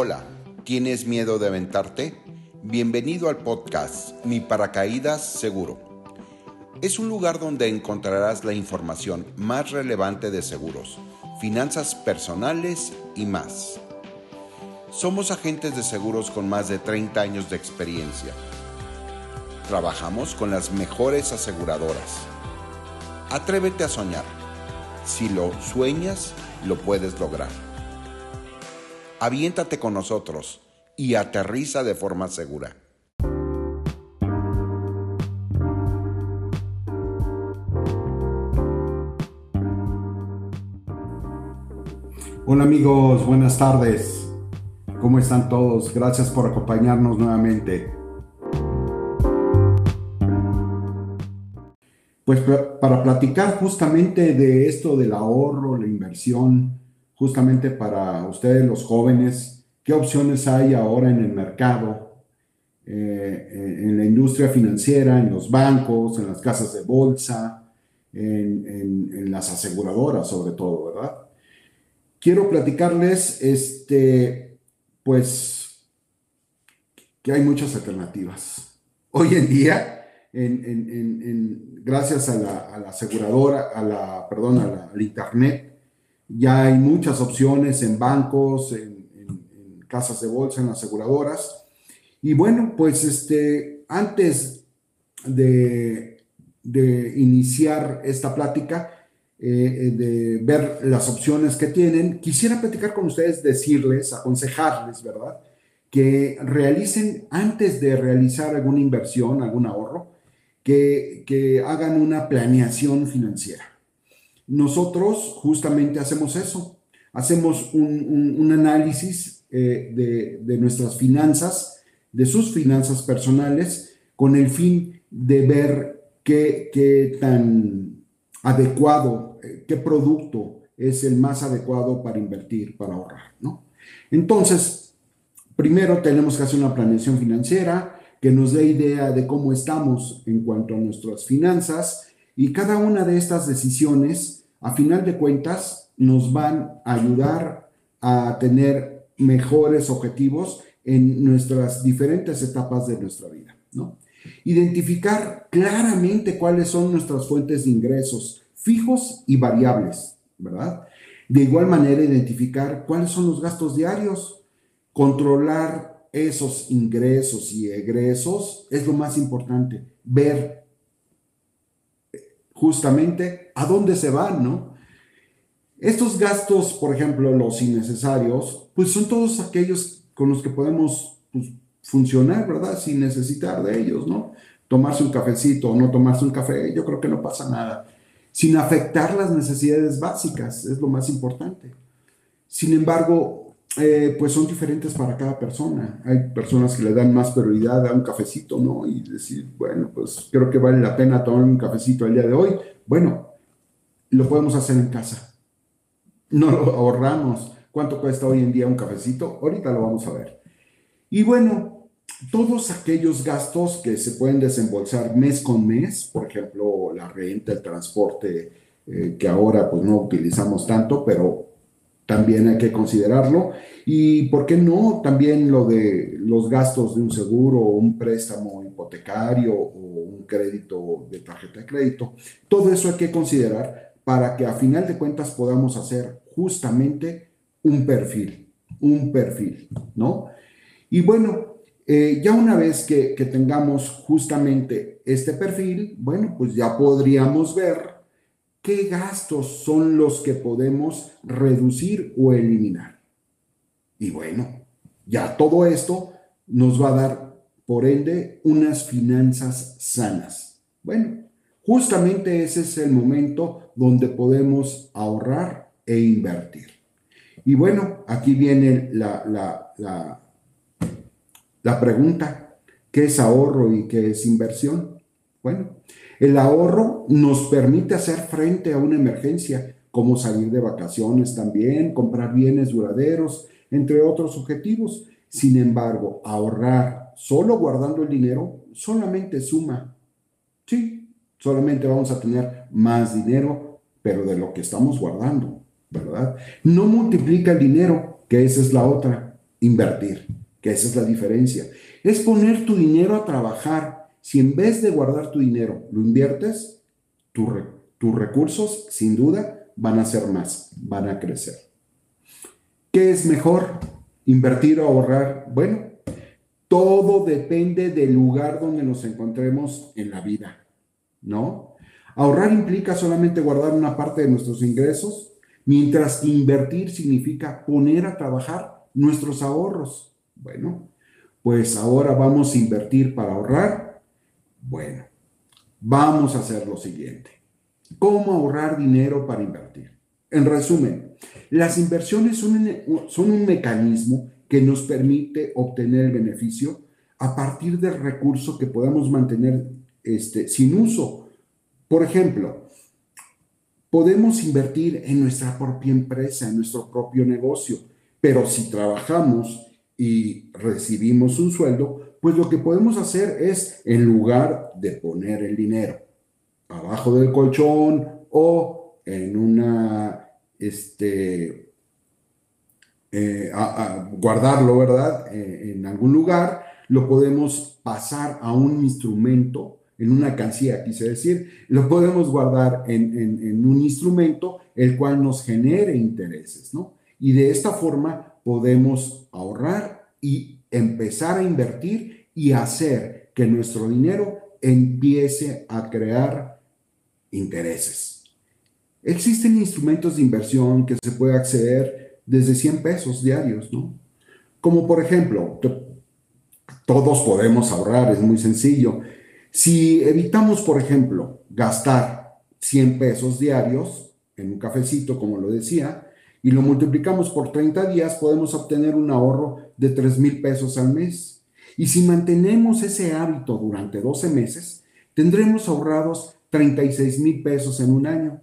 Hola, ¿tienes miedo de aventarte? Bienvenido al podcast Mi Paracaídas Seguro. Es un lugar donde encontrarás la información más relevante de seguros, finanzas personales y más. Somos agentes de seguros con más de 30 años de experiencia. Trabajamos con las mejores aseguradoras. Atrévete a soñar. Si lo sueñas, lo puedes lograr aviéntate con nosotros y aterriza de forma segura. Hola amigos, buenas tardes. ¿Cómo están todos? Gracias por acompañarnos nuevamente. Pues para platicar justamente de esto del ahorro, la inversión, justamente para ustedes los jóvenes, qué opciones hay ahora en el mercado, eh, en la industria financiera, en los bancos, en las casas de bolsa, en, las aseguradoras sobre todo, ¿verdad? Quiero platicarles, este, pues, que hay muchas alternativas. Hoy en día, gracias a la, aseguradora, a la, perdón, al Internet, ya hay muchas opciones en bancos, en, casas de bolsa, en aseguradoras. Y bueno, pues este, antes de, iniciar esta plática, eh, de ver las opciones que tienen, quisiera platicar con ustedes, decirles, aconsejarles, ¿verdad? Que realicen, antes de realizar alguna inversión, algún ahorro, que, que hagan una planeación financiera. Nosotros justamente hacemos eso, hacemos un, análisis eh, de, nuestras finanzas, de sus finanzas personales, con el fin de ver qué, tan adecuado, eh, qué producto es el más adecuado para invertir, para ahorrar, ¿no? Entonces, primero tenemos que hacer una planeación financiera que nos dé idea de cómo estamos en cuanto a nuestras finanzas y cada una de estas decisiones a final de cuentas nos van a ayudar a tener mejores objetivos en nuestras diferentes etapas de nuestra vida, ¿no? Identificar claramente cuáles son nuestras fuentes de ingresos fijos y variables, ¿verdad? De igual manera, identificar cuáles son los gastos diarios, controlar esos ingresos y egresos es lo más importante, ver justamente a dónde se van, ¿no? Estos gastos, por ejemplo, los innecesarios, pues son todos aquellos con los que podemos pues, funcionar, ¿verdad? Sin necesitar de ellos, ¿no? Tomarse un cafecito o no tomarse un café, yo creo que no pasa nada. Sin afectar las necesidades básicas, es lo más importante. Sin embargo, eh, pues son diferentes para cada persona. Hay personas que le dan más prioridad a un cafecito, ¿no? Y decir, bueno, pues creo que vale la pena tomar un cafecito el día de hoy. Bueno, lo podemos hacer en casa. No lo ahorramos. ¿Cuánto cuesta hoy en día un cafecito? Ahorita lo vamos a ver. Y bueno, todos aquellos gastos que se pueden desembolsar mes con mes, por ejemplo, la renta, el transporte, eh, que ahora pues no utilizamos tanto, pero también hay que considerarlo. Y por qué no también lo de los gastos de un seguro o un préstamo hipotecario o un crédito de tarjeta de crédito. Todo eso hay que considerar para que a final de cuentas podamos hacer justamente un perfil, un perfil, ¿no? Y bueno, eh, ya una vez que, que tengamos justamente este perfil, bueno, pues ya podríamos ver qué gastos son los que podemos reducir o eliminar. Y bueno, ya todo esto nos va a dar, por ende, unas finanzas sanas. Bueno, justamente ese es el momento donde podemos ahorrar e invertir. Y bueno, aquí viene la, la, la, la pregunta, ¿qué es ahorro y qué es inversión? Bueno, el ahorro nos permite hacer frente a una emergencia, como salir de vacaciones también, comprar bienes duraderos, entre otros objetivos. Sin embargo, ahorrar solo guardando el dinero solamente suma. Sí, solamente vamos a tener más dinero, pero de lo que estamos guardando, ¿verdad? No multiplica el dinero, que esa es la otra. invertir, que esa es la diferencia. Es poner tu dinero a trabajar. Si en vez de guardar tu dinero lo inviertes, tus recursos, sin duda, van a ser más, van a crecer. ¿Qué es mejor? ¿Invertir o ahorrar? Bueno, todo depende del lugar donde nos encontremos en la vida, ¿no? Ahorrar implica solamente guardar una parte de nuestros ingresos, mientras invertir significa poner a trabajar nuestros ahorros. Bueno, pues ahora vamos a invertir para ahorrar. Bueno, vamos a hacer lo siguiente. ¿Cómo ahorrar dinero para invertir? En resumen, las inversiones son un, mecanismo que nos permite obtener el beneficio a partir del recurso que podamos mantener este, sin uso. Por ejemplo, podemos invertir en nuestra propia empresa, en nuestro propio negocio, pero si trabajamos y recibimos un sueldo, pues lo que podemos hacer es, en lugar de poner el dinero abajo del colchón o en una, este, eh, guardarlo, ¿verdad? Eh, en algún lugar, lo podemos pasar a un instrumento, en una cancilla, quise decir, lo podemos guardar en, un instrumento el cual nos genere intereses, ¿no? Y de esta forma podemos ahorrar y empezar a invertir y hacer que nuestro dinero empiece a crear intereses. Existen instrumentos de inversión que se puede acceder desde 100 pesos diarios, ¿no? Como por ejemplo, todos podemos ahorrar, es muy sencillo. Si evitamos, por ejemplo, gastar 100 pesos diarios en un cafecito, como lo decía, y lo multiplicamos por 30 días, podemos obtener un ahorro de 3 mil pesos al mes. Y si mantenemos ese hábito durante 12 meses, tendremos ahorrados 36 mil pesos en un año.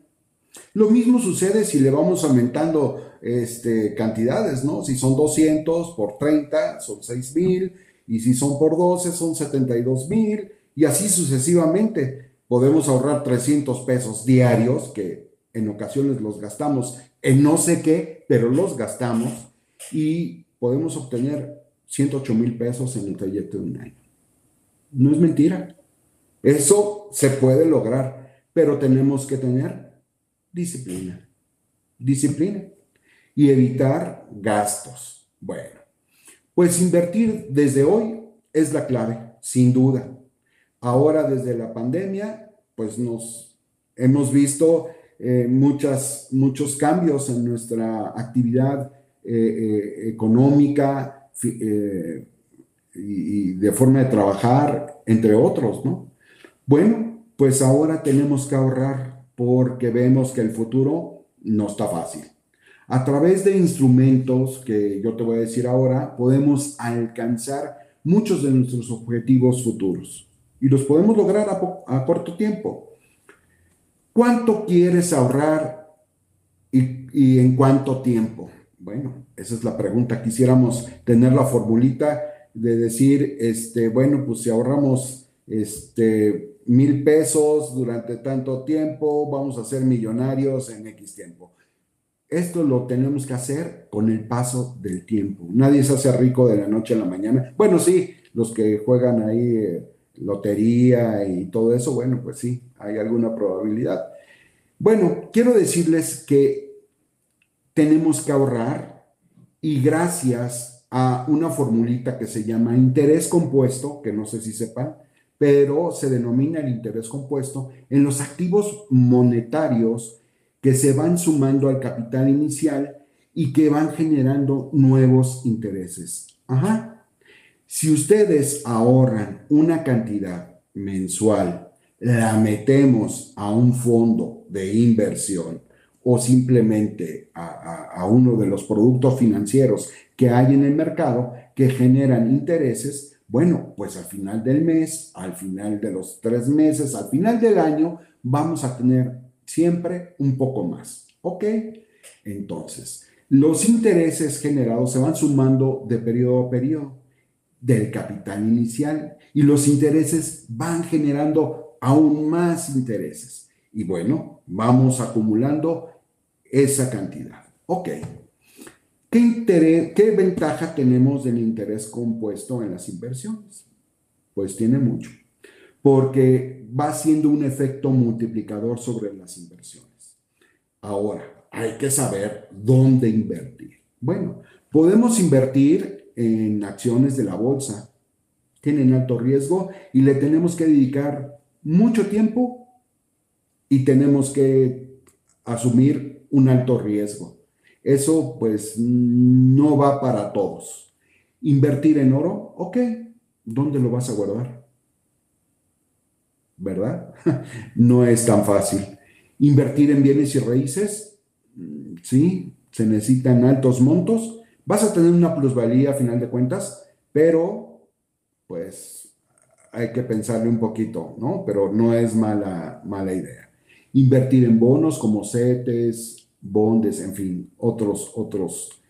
Lo mismo sucede si le vamos aumentando este, cantidades, ¿no? Si son 200 por 30, son 6 mil, y si son por 12, son 72 mil, y así sucesivamente. Podemos ahorrar 300 pesos diarios, que en ocasiones los gastamos en no sé qué, pero los gastamos, y podemos obtener 108 mil pesos en el trayecto de un año. No es mentira. Eso se puede lograr, pero tenemos que tener disciplina. Disciplina y evitar gastos. Bueno, pues invertir desde hoy es la clave, sin duda. Ahora desde la pandemia, pues nos hemos visto eh, muchos cambios en nuestra actividad eh, eh, económica y de forma de trabajar, entre otros, ¿no? Bueno, pues ahora tenemos que ahorrar porque vemos que el futuro no está fácil. A través de instrumentos que yo te voy a decir ahora, podemos alcanzar muchos de nuestros objetivos futuros y los podemos lograr a, corto tiempo. ¿Cuánto quieres ahorrar y, en cuánto tiempo? Bueno, esa es la pregunta. Quisiéramos tener la formulita de decir, este, bueno, pues si ahorramos este, mil pesos durante tanto tiempo, vamos a ser millonarios en X tiempo. Esto lo tenemos que hacer con el paso del tiempo. Nadie se hace rico de la noche a la mañana. Bueno, sí, los que juegan ahí eh, lotería y todo eso, bueno, pues sí, hay alguna probabilidad. Bueno, quiero decirles que tenemos que ahorrar y gracias a una formulita que se llama interés compuesto, que no sé si sepan, pero se denomina el interés compuesto en los activos monetarios que se van sumando al capital inicial y que van generando nuevos intereses. Ajá. Si ustedes ahorran una cantidad mensual, la metemos a un fondo de inversión o simplemente a, uno de los productos financieros que hay en el mercado que generan intereses, bueno, pues al final del mes, al final de los tres meses, al final del año, vamos a tener siempre un poco más. ¿Ok? Entonces, los intereses generados se van sumando de periodo a periodo del capital inicial y los intereses van generando aún más intereses. Y bueno, vamos acumulando esa cantidad. Ok. ¿Qué, ¿Qué ventaja tenemos del interés compuesto en las inversiones? Pues tiene mucho, porque va siendo un efecto multiplicador sobre las inversiones. Ahora, hay que saber dónde invertir. Bueno, podemos invertir en acciones de la bolsa, tienen alto riesgo y le tenemos que dedicar mucho tiempo y tenemos que asumir un alto riesgo. Eso pues no va para todos. Invertir en oro, ok, ¿dónde lo vas a guardar? ¿Verdad? no es tan fácil. Invertir en bienes y raíces, sí, se necesitan altos montos. Vas a tener una plusvalía a final de cuentas, pero pues hay que pensarle un poquito, ¿no? Pero no es mala, mala idea. Invertir en bonos como CETES, bondes, en fin, otros, otros,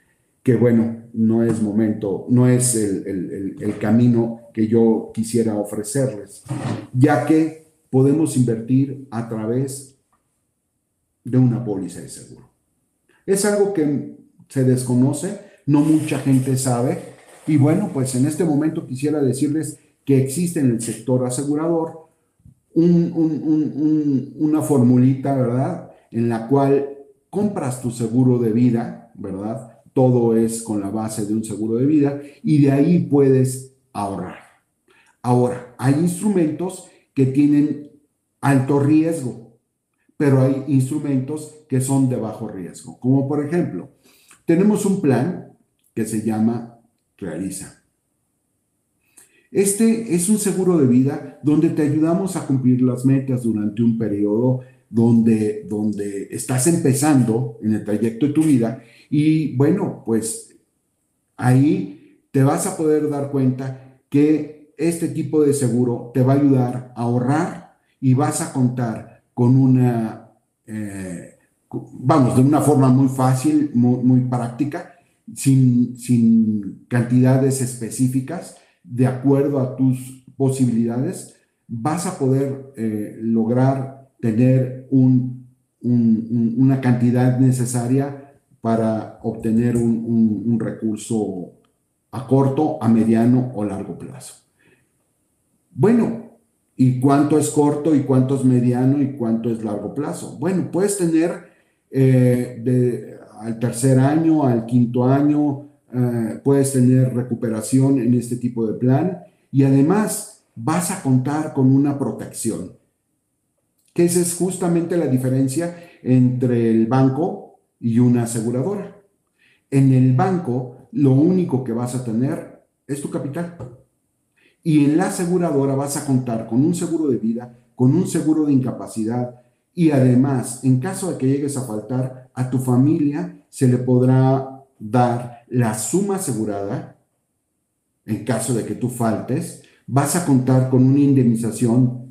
que bueno, no es momento, no es el, el camino que yo quisiera ofrecerles, ya que podemos invertir a través de una póliza de seguro. Es algo que se desconoce, no mucha gente sabe, y bueno, pues en este momento quisiera decirles que existe en el sector asegurador una formulita, ¿verdad? En la cual compras tu seguro de vida, ¿verdad? Todo es con la base de un seguro de vida y de ahí puedes ahorrar. Ahora, hay instrumentos que tienen alto riesgo, pero hay instrumentos que son de bajo riesgo, como por ejemplo, tenemos un plan que se llama Realiza. Este es un seguro de vida donde te ayudamos a cumplir las metas durante un periodo donde, donde estás empezando en el trayecto de tu vida y bueno, pues ahí te vas a poder dar cuenta que este tipo de seguro te va a ayudar a ahorrar y vas a contar con una, eh, vamos, de una forma muy fácil, muy, práctica, sin, sin cantidades específicas, de acuerdo a tus posibilidades, vas a poder eh, lograr tener una cantidad necesaria para obtener un, recurso a corto, a mediano o largo plazo. Bueno, ¿y cuánto es corto y cuánto es mediano y cuánto es largo plazo? Bueno, puedes tener eh, al tercer año, al quinto año, eh, puedes tener recuperación en este tipo de plan y además vas a contar con una protección que esa es justamente la diferencia entre el banco y una aseguradora. En el banco, lo único que vas a tener es tu capital. Y en la aseguradora vas a contar con un seguro de vida, con un seguro de incapacidad y además, en caso de que llegues a faltar, a tu familia se le podrá dar la suma asegurada. En caso de que tú faltes, vas a contar con una indemnización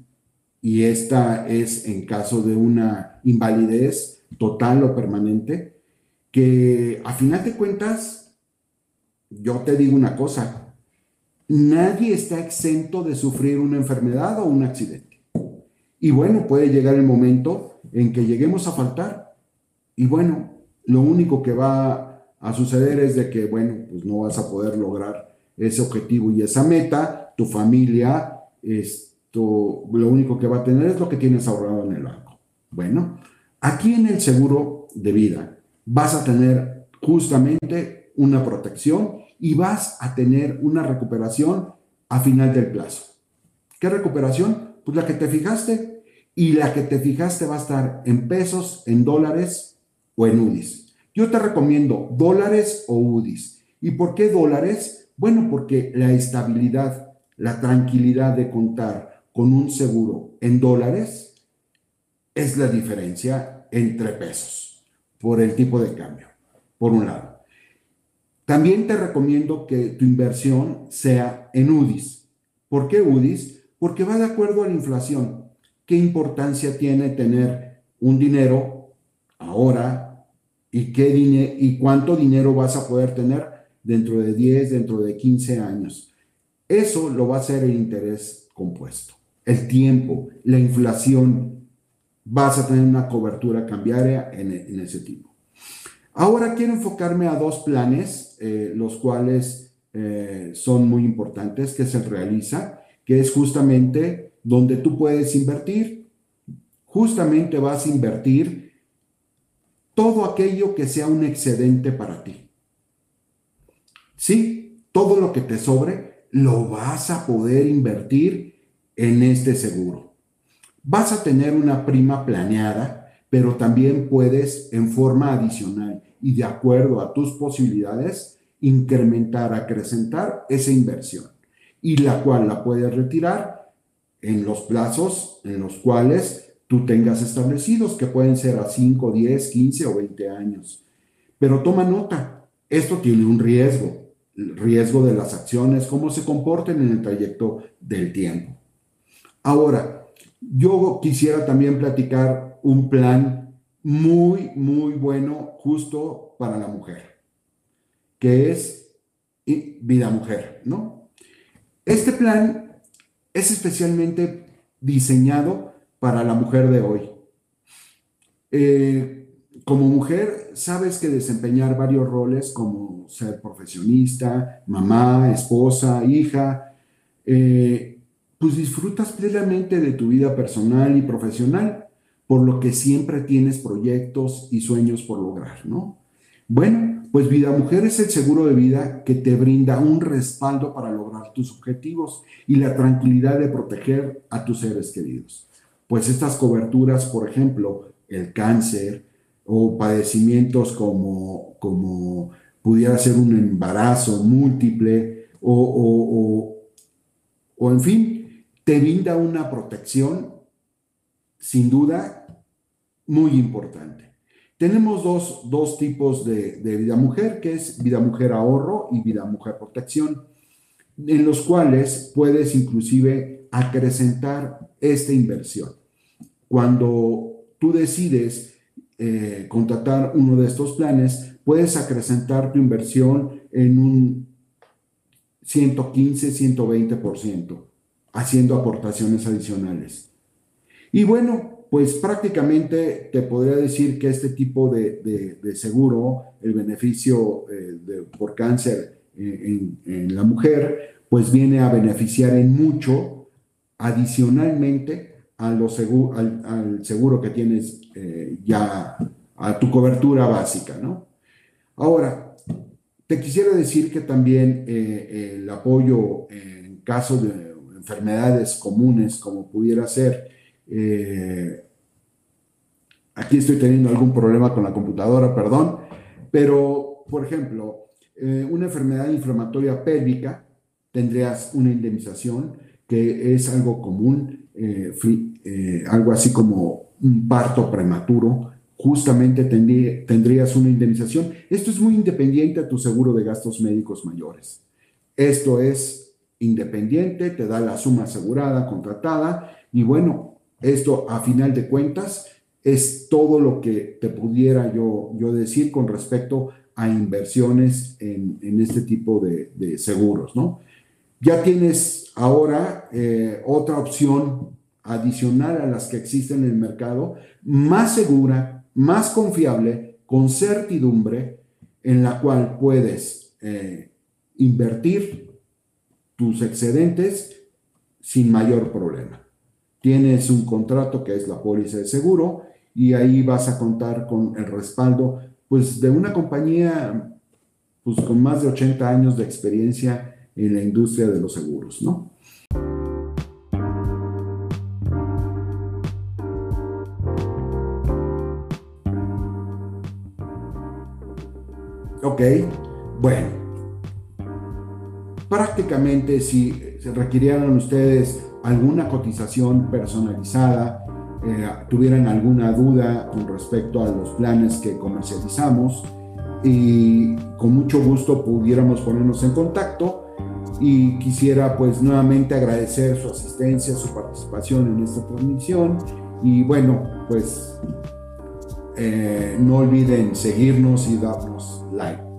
y esta es en caso de una invalidez total o permanente, que a final de cuentas, yo te digo una cosa, nadie está exento de sufrir una enfermedad o un accidente. Y bueno, puede llegar el momento en que lleguemos a faltar. Y bueno, lo único que va a suceder es de que, bueno, pues no vas a poder lograr ese objetivo y esa meta, tu familia, este, lo único que va a tener es lo que tienes ahorrado en el banco. Bueno, aquí en el seguro de vida vas a tener justamente una protección y vas a tener una recuperación a final del plazo. ¿Qué recuperación? Pues la que te fijaste y la que te fijaste va a estar en pesos, en dólares o en UDIs. Yo te recomiendo dólares o UDIs. ¿Y por qué dólares? Bueno, porque la estabilidad, la tranquilidad de contar con un seguro en dólares es la diferencia entre pesos por el tipo de cambio, por un lado. También te recomiendo que tu inversión sea en UDIs. ¿Por qué UDIs? Porque va de acuerdo a la inflación. ¿Qué importancia tiene tener un dinero ahora y, qué y cuánto dinero vas a poder tener dentro de 10, dentro de 15 años? Eso lo va a hacer el interés compuesto el tiempo, la inflación, vas a tener una cobertura cambiaria en, ese tipo. Ahora quiero enfocarme a dos planes, eh, los cuales eh, son muy importantes, que se realiza, que es justamente donde tú puedes invertir. Justamente vas a invertir todo aquello que sea un excedente para ti. Sí, todo lo que te sobre lo vas a poder invertir en este seguro. Vas a tener una prima planeada, pero también puedes en forma adicional y de acuerdo a tus posibilidades incrementar, acrecentar esa inversión y la cual la puedes retirar en los plazos en los cuales tú tengas establecidos, que pueden ser a 5, 10, 15 o 20 años. Pero toma nota, esto tiene un riesgo, el riesgo de las acciones, cómo se comporten en el trayecto del tiempo. Ahora, yo quisiera también platicar un plan muy, muy bueno justo para la mujer, que es Vida Mujer, ¿no? Este plan es especialmente diseñado para la mujer de hoy. Eh, como mujer, sabes que desempeñar varios roles como ser profesionista, mamá, esposa, hija, eh, pues disfrutas plenamente de tu vida personal y profesional, por lo que siempre tienes proyectos y sueños por lograr, ¿no? Bueno, pues Vida Mujer es el seguro de vida que te brinda un respaldo para lograr tus objetivos y la tranquilidad de proteger a tus seres queridos. Pues estas coberturas, por ejemplo, el cáncer o padecimientos como, como pudiera ser un embarazo múltiple o, o, o en fin, te brinda una protección, sin duda, muy importante. Tenemos dos, tipos de, vida mujer, que es vida mujer ahorro y vida mujer protección, en los cuales puedes inclusive acrecentar esta inversión. Cuando tú decides eh, contratar uno de estos planes, puedes acrecentar tu inversión en un 115, 120% haciendo aportaciones adicionales. Y bueno, pues prácticamente te podría decir que este tipo de, seguro, el beneficio eh, por cáncer eh, en, la mujer, pues viene a beneficiar en mucho adicionalmente a al, seguro que tienes eh, ya, a tu cobertura básica, ¿no? Ahora, te quisiera decir que también el apoyo en caso de enfermedades comunes como pudiera ser. Eh, aquí estoy teniendo algún problema con la computadora, perdón, pero por ejemplo, eh, una enfermedad inflamatoria pélvica tendrías una indemnización que es algo común, eh, algo así como un parto prematuro, justamente tendrías una indemnización. Esto es muy independiente a tu seguro de gastos médicos mayores. Esto es independiente, te da la suma asegurada, contratada, y bueno, esto a final de cuentas es todo lo que te pudiera yo, yo decir con respecto a inversiones en, este tipo de, seguros, ¿no? Ya tienes ahora eh, otra opción adicional a las que existen en el mercado, más segura, más confiable, con certidumbre, en la cual puedes eh, invertir tus excedentes sin mayor problema. Tienes un contrato que es la póliza de seguro y ahí vas a contar con el respaldo pues de una compañía pues con más de 80 años de experiencia en la industria de los seguros, ¿no? Ok, bueno, prácticamente si se requirieran ustedes alguna cotización personalizada, eh, tuvieran alguna duda con respecto a los planes que comercializamos y con mucho gusto pudiéramos ponernos en contacto y quisiera pues nuevamente agradecer su asistencia, su participación en esta transmisión y bueno pues eh, no olviden seguirnos y darnos like.